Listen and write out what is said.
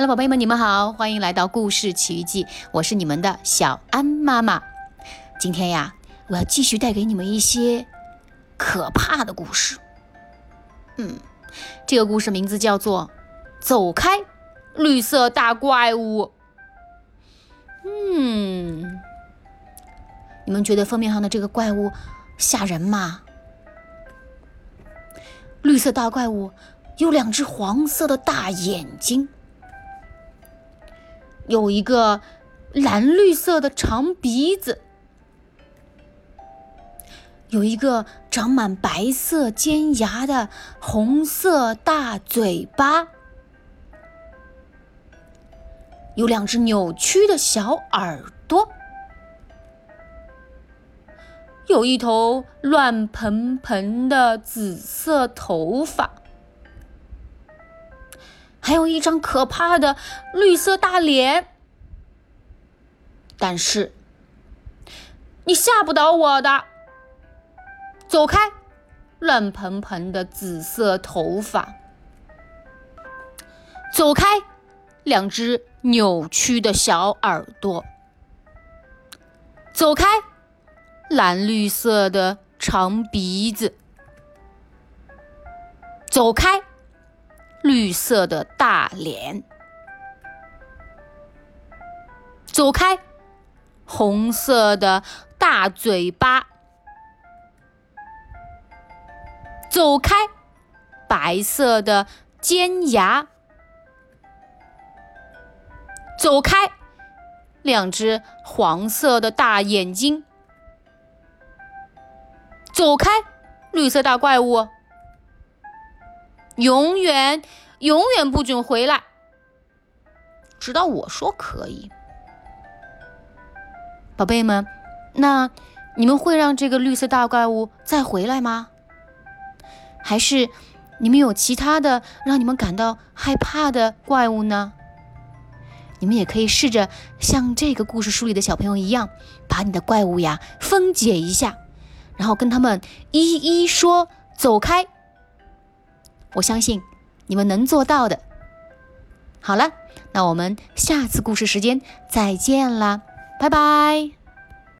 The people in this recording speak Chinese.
Hello，宝贝们，你们好，欢迎来到故事奇遇记，我是你们的小安妈妈。今天呀，我要继续带给你们一些可怕的故事。嗯，这个故事名字叫做《走开，绿色大怪物》。嗯，你们觉得封面上的这个怪物吓人吗？绿色大怪物有两只黄色的大眼睛。有一个蓝绿色的长鼻子，有一个长满白色尖牙的红色大嘴巴，有两只扭曲的小耳朵，有一头乱蓬蓬的紫色头发。还有一张可怕的绿色大脸，但是你吓不倒我的。走开，乱蓬蓬的紫色头发。走开，两只扭曲的小耳朵。走开，蓝绿色的长鼻子。走开。绿色的大脸，走开！红色的大嘴巴，走开！白色的尖牙，走开！两只黄色的大眼睛，走开！绿色大怪物。永远，永远不准回来，直到我说可以。宝贝们，那你们会让这个绿色大怪物再回来吗？还是你们有其他的让你们感到害怕的怪物呢？你们也可以试着像这个故事书里的小朋友一样，把你的怪物呀分解一下，然后跟他们一一说走开。我相信你们能做到的。好了，那我们下次故事时间再见啦，拜拜。